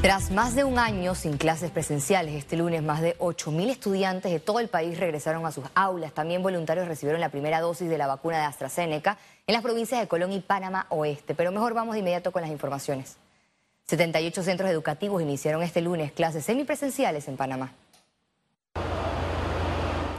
Tras más de un año sin clases presenciales, este lunes más de 8.000 estudiantes de todo el país regresaron a sus aulas. También voluntarios recibieron la primera dosis de la vacuna de AstraZeneca en las provincias de Colón y Panamá Oeste. Pero mejor vamos de inmediato con las informaciones. 78 centros educativos iniciaron este lunes clases semipresenciales en Panamá.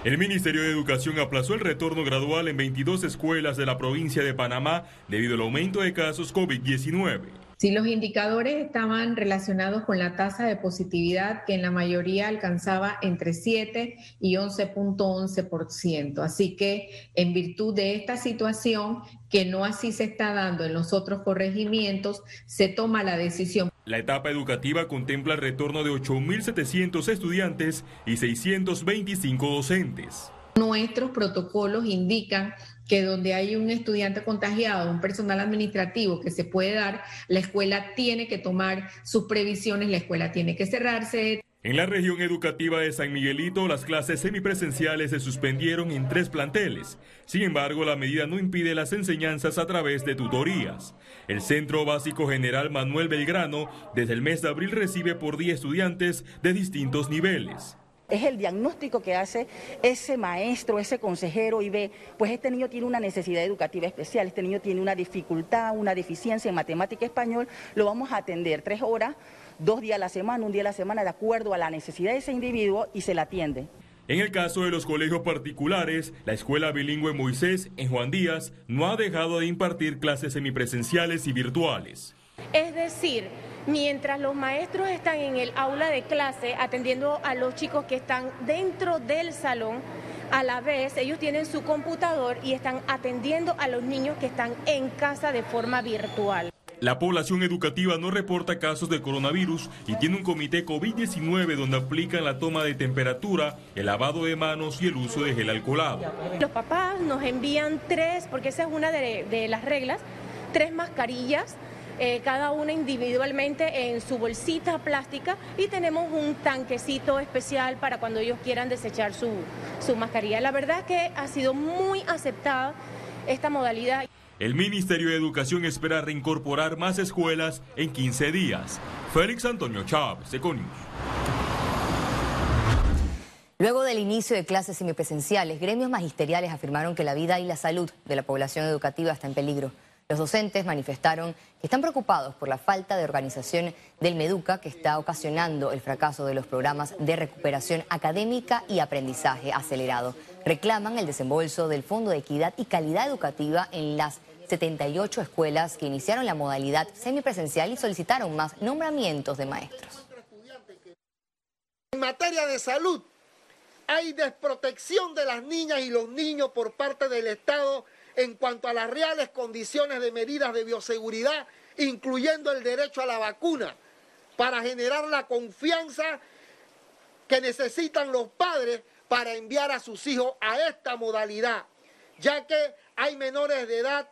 El Ministerio de Educación aplazó el retorno gradual en 22 escuelas de la provincia de Panamá debido al aumento de casos COVID-19. Si los indicadores estaban relacionados con la tasa de positividad que en la mayoría alcanzaba entre 7 y 11.11%. Así que en virtud de esta situación, que no así se está dando en los otros corregimientos, se toma la decisión. La etapa educativa contempla el retorno de 8.700 estudiantes y 625 docentes. Nuestros protocolos indican que donde hay un estudiante contagiado, un personal administrativo que se puede dar, la escuela tiene que tomar sus previsiones, la escuela tiene que cerrarse. En la región educativa de San Miguelito, las clases semipresenciales se suspendieron en tres planteles. Sin embargo, la medida no impide las enseñanzas a través de tutorías. El Centro Básico General Manuel Belgrano, desde el mes de abril, recibe por día estudiantes de distintos niveles es el diagnóstico que hace ese maestro, ese consejero y ve, pues este niño tiene una necesidad educativa especial, este niño tiene una dificultad, una deficiencia en matemática español, lo vamos a atender tres horas, dos días a la semana, un día a la semana, de acuerdo a la necesidad de ese individuo y se la atiende. En el caso de los colegios particulares, la escuela bilingüe Moisés en Juan Díaz no ha dejado de impartir clases semipresenciales y virtuales. Es decir, mientras los maestros están en el aula de clase atendiendo a los chicos que están dentro del salón, a la vez ellos tienen su computador y están atendiendo a los niños que están en casa de forma virtual. La población educativa no reporta casos de coronavirus y tiene un comité COVID-19 donde aplican la toma de temperatura, el lavado de manos y el uso de gel alcoholado. Los papás nos envían tres, porque esa es una de, de las reglas, tres mascarillas eh, cada una individualmente en su bolsita plástica y tenemos un tanquecito especial para cuando ellos quieran desechar su, su mascarilla. La verdad es que ha sido muy aceptada esta modalidad. El Ministerio de Educación espera reincorporar más escuelas en 15 días. Félix Antonio Chávez, Econius. Luego del inicio de clases semipresenciales, gremios magisteriales afirmaron que la vida y la salud de la población educativa está en peligro. Los docentes manifestaron que están preocupados por la falta de organización del Meduca que está ocasionando el fracaso de los programas de recuperación académica y aprendizaje acelerado. Reclaman el desembolso del Fondo de Equidad y Calidad Educativa en las 78 escuelas que iniciaron la modalidad semipresencial y solicitaron más nombramientos de maestros. En materia de salud, hay desprotección de las niñas y los niños por parte del Estado en cuanto a las reales condiciones de medidas de bioseguridad, incluyendo el derecho a la vacuna, para generar la confianza que necesitan los padres para enviar a sus hijos a esta modalidad, ya que hay menores de edad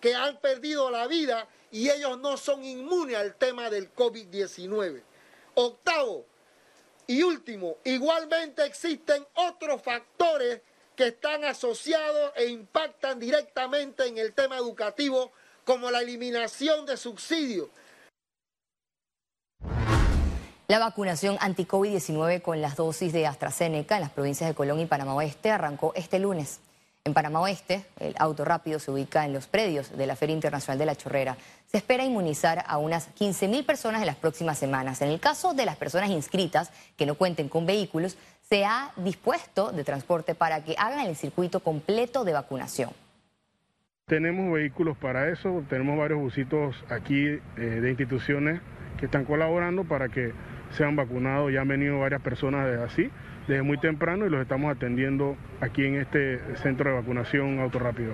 que han perdido la vida y ellos no son inmunes al tema del COVID-19. Octavo y último, igualmente existen otros factores que están asociados e impactan directamente en el tema educativo, como la eliminación de subsidios. La vacunación anti-COVID-19 con las dosis de AstraZeneca en las provincias de Colón y Panamá Oeste arrancó este lunes. En Panamá Oeste, el auto rápido se ubica en los predios de la Feria Internacional de la Chorrera. Se espera inmunizar a unas 15.000 personas en las próximas semanas. En el caso de las personas inscritas que no cuenten con vehículos, se ha dispuesto de transporte para que hagan el circuito completo de vacunación. Tenemos vehículos para eso, tenemos varios busitos aquí eh, de instituciones que están colaborando para que sean vacunados. Ya han venido varias personas de así desde muy temprano y los estamos atendiendo aquí en este centro de vacunación autorrápido.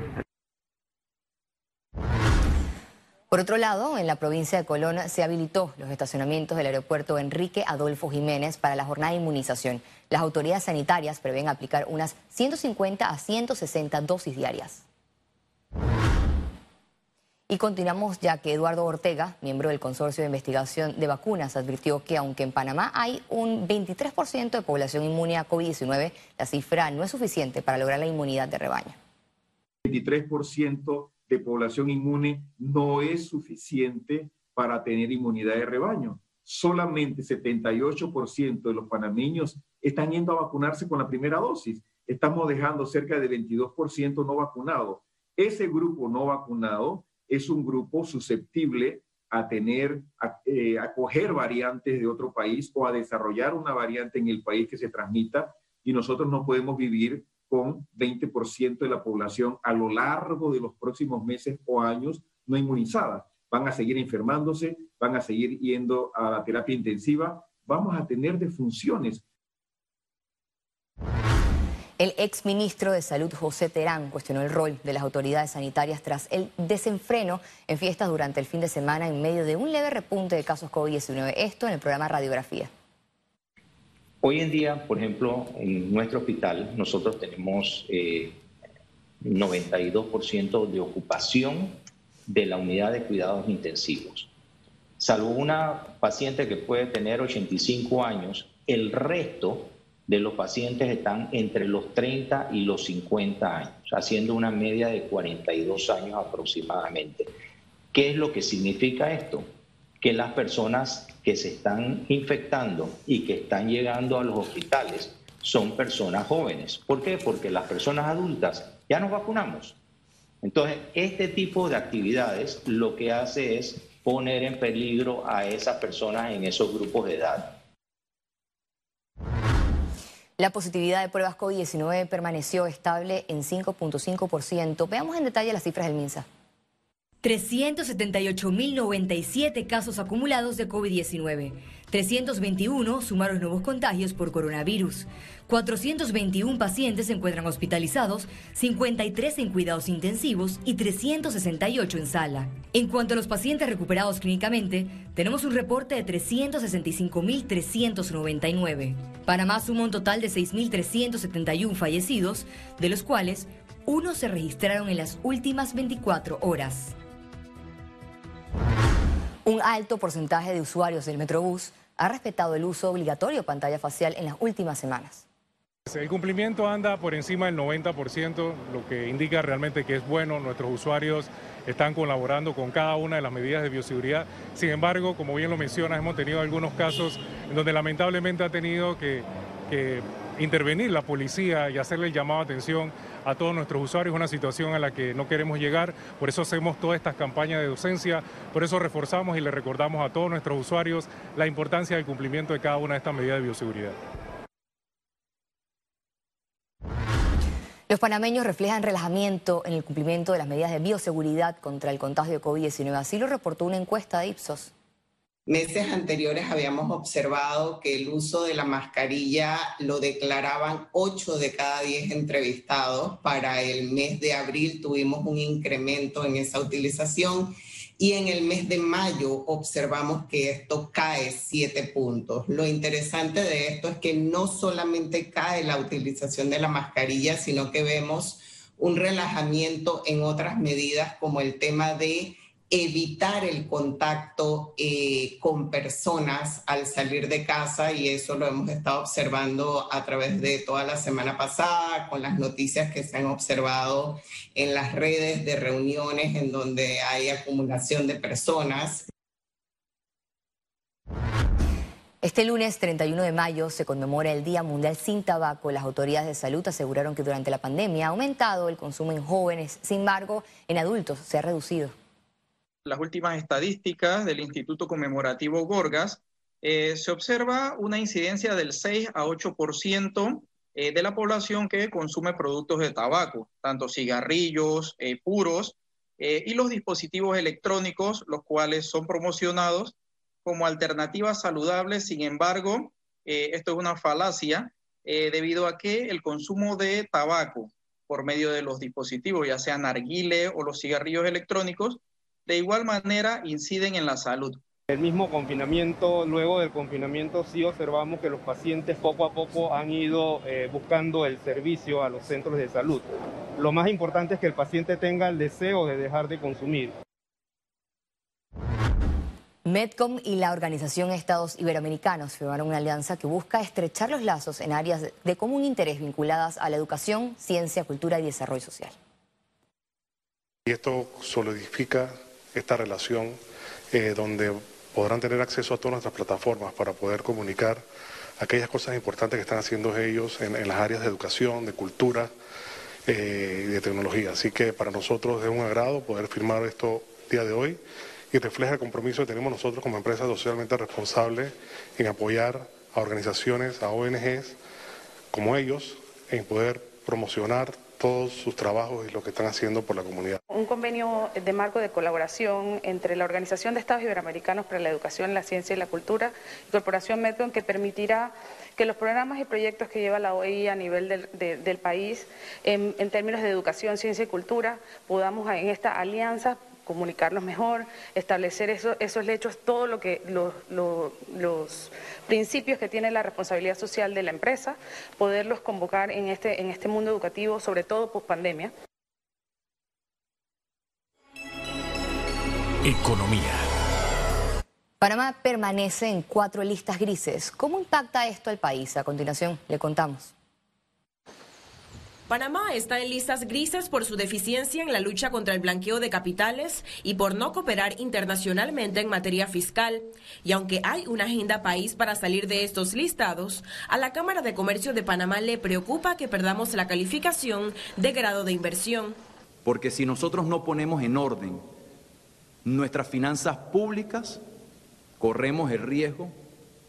Por otro lado, en la provincia de Colón se habilitó los estacionamientos del aeropuerto Enrique Adolfo Jiménez para la jornada de inmunización. Las autoridades sanitarias prevén aplicar unas 150 a 160 dosis diarias. Y continuamos ya que Eduardo Ortega, miembro del Consorcio de Investigación de Vacunas, advirtió que aunque en Panamá hay un 23% de población inmune a COVID-19, la cifra no es suficiente para lograr la inmunidad de rebaño. 23% de población inmune no es suficiente para tener inmunidad de rebaño. solamente 78% de los panameños están yendo a vacunarse con la primera dosis. Estamos dejando cerca de 22% no vacunado. Ese grupo no vacunado es un grupo susceptible a tener, a, eh, coger variantes de otro país o a desarrollar una variante en el país que se transmita y nosotros no podemos vivir con 20% de la población a lo largo de los próximos meses o años no inmunizada. Van a seguir enfermándose, van a seguir yendo a la terapia intensiva, vamos a tener defunciones. El exministro de Salud José Terán cuestionó el rol de las autoridades sanitarias tras el desenfreno en fiestas durante el fin de semana en medio de un leve repunte de casos COVID-19. Esto en el programa Radiografía. Hoy en día, por ejemplo, en nuestro hospital nosotros tenemos 92% eh, de ocupación de la unidad de cuidados intensivos. Salvo una paciente que puede tener 85 años, el resto de los pacientes están entre los 30 y los 50 años, haciendo una media de 42 años aproximadamente. ¿Qué es lo que significa esto? Que las personas que se están infectando y que están llegando a los hospitales son personas jóvenes. ¿Por qué? Porque las personas adultas ya nos vacunamos. Entonces, este tipo de actividades lo que hace es poner en peligro a esas personas en esos grupos de edad. La positividad de pruebas COVID-19 permaneció estable en 5.5%. Veamos en detalle las cifras del MINSA. 378.097 casos acumulados de COVID-19. 321 sumaron nuevos contagios por coronavirus. 421 pacientes se encuentran hospitalizados, 53 en cuidados intensivos y 368 en sala. En cuanto a los pacientes recuperados clínicamente, tenemos un reporte de 365.399. Panamá suma un total de 6.371 fallecidos, de los cuales uno se registraron en las últimas 24 horas. Un alto porcentaje de usuarios del Metrobús ha respetado el uso obligatorio de pantalla facial en las últimas semanas. El cumplimiento anda por encima del 90%, lo que indica realmente que es bueno. Nuestros usuarios están colaborando con cada una de las medidas de bioseguridad. Sin embargo, como bien lo mencionas, hemos tenido algunos casos en donde lamentablemente ha tenido que, intervenir la policía y hacerle el llamado de atención a todos nuestros usuarios, una situación a la que no queremos llegar, por eso hacemos todas estas campañas de docencia, por eso reforzamos y le recordamos a todos nuestros usuarios la importancia del cumplimiento de cada una de estas medidas de bioseguridad. Los panameños reflejan relajamiento en el cumplimiento de las medidas de bioseguridad contra el contagio de COVID-19. Así lo reportó una encuesta de Ipsos. Meses anteriores habíamos observado que el uso de la mascarilla lo declaraban 8 de cada 10 entrevistados. Para el mes de abril tuvimos un incremento en esa utilización y en el mes de mayo observamos que esto cae 7 puntos. Lo interesante de esto es que no solamente cae la utilización de la mascarilla, sino que vemos un relajamiento en otras medidas como el tema de evitar el contacto eh, con personas al salir de casa y eso lo hemos estado observando a través de toda la semana pasada con las noticias que se han observado en las redes de reuniones en donde hay acumulación de personas. Este lunes 31 de mayo se conmemora el Día Mundial sin Tabaco. Las autoridades de salud aseguraron que durante la pandemia ha aumentado el consumo en jóvenes, sin embargo, en adultos se ha reducido las últimas estadísticas del Instituto Conmemorativo Gorgas, eh, se observa una incidencia del 6 a 8% eh, de la población que consume productos de tabaco, tanto cigarrillos eh, puros y los dispositivos electrónicos, los cuales son promocionados como alternativas saludables. Sin embargo, esto es una falacia debido a que el consumo de tabaco por medio de los dispositivos, ya sean narguile o los cigarrillos electrónicos, de igual manera inciden en la salud. El mismo confinamiento, luego del confinamiento sí observamos que los pacientes poco a poco han ido eh, buscando el servicio a los centros de salud. Lo más importante es que el paciente tenga el deseo de dejar de consumir. Medcom y la Organización Estados Iberoamericanos firmaron una alianza que busca estrechar los lazos en áreas de común interés vinculadas a la educación, ciencia, cultura y desarrollo social. Y esto solidifica esta relación eh, donde podrán tener acceso a todas nuestras plataformas para poder comunicar aquellas cosas importantes que están haciendo ellos en, las áreas de educación, de cultura eh, y de tecnología. Así que para nosotros es un agrado poder firmar esto día de hoy y refleja el compromiso que tenemos nosotros como empresa socialmente responsable en apoyar a organizaciones, a ONGs como ellos, en poder promocionar todos sus trabajos y lo que están haciendo por la comunidad. Un convenio de marco de colaboración entre la Organización de Estados Iberoamericanos para la Educación, la Ciencia y la Cultura y Corporación Metro que permitirá que los programas y proyectos que lleva la OEI a nivel del, país en, en términos de educación, ciencia y cultura podamos en esta alianza comunicarnos mejor, establecer esos hechos, todo lo que los principios que tiene la responsabilidad social de la empresa, poderlos convocar en este, en este mundo educativo, sobre todo post pandemia. Economía. Panamá permanece en cuatro listas grises. ¿Cómo impacta esto al país? A continuación le contamos. Panamá está en listas grises por su deficiencia en la lucha contra el blanqueo de capitales y por no cooperar internacionalmente en materia fiscal. Y aunque hay una agenda país para salir de estos listados, a la Cámara de Comercio de Panamá le preocupa que perdamos la calificación de grado de inversión. Porque si nosotros no ponemos en orden nuestras finanzas públicas, corremos el riesgo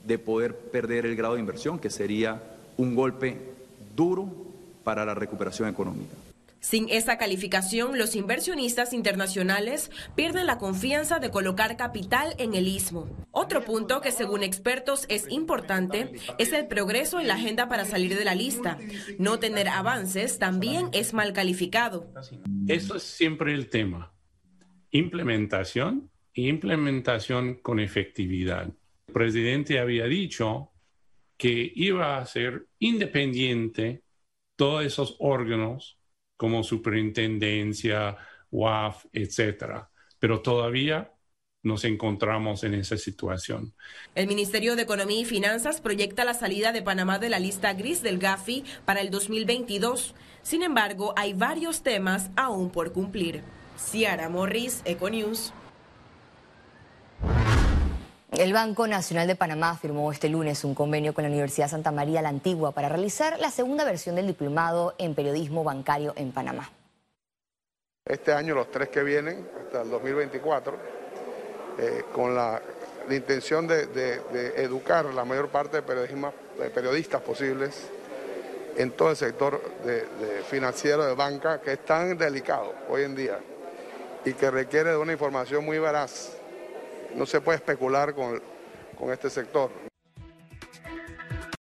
de poder perder el grado de inversión, que sería un golpe duro para la recuperación económica. Sin esa calificación, los inversionistas internacionales pierden la confianza de colocar capital en el istmo. Otro punto que según expertos es importante es el progreso en la agenda para salir de la lista. No tener avances también es mal calificado. Eso es siempre el tema. Implementación e implementación con efectividad. El presidente había dicho que iba a ser independiente todos esos órganos como superintendencia, UAF, etcétera. Pero todavía nos encontramos en esa situación. El Ministerio de Economía y Finanzas proyecta la salida de Panamá de la lista gris del GAFI para el 2022. Sin embargo, hay varios temas aún por cumplir. Ciara Morris, Econews. El Banco Nacional de Panamá firmó este lunes un convenio con la Universidad Santa María la Antigua para realizar la segunda versión del diplomado en periodismo bancario en Panamá. Este año, los tres que vienen, hasta el 2024, eh, con la, intención de, educar la mayor parte de, periodistas posibles en todo el sector financiero de banca, que es tan delicado hoy en día y que requiere de una información muy veraz no se puede especular con, con este sector.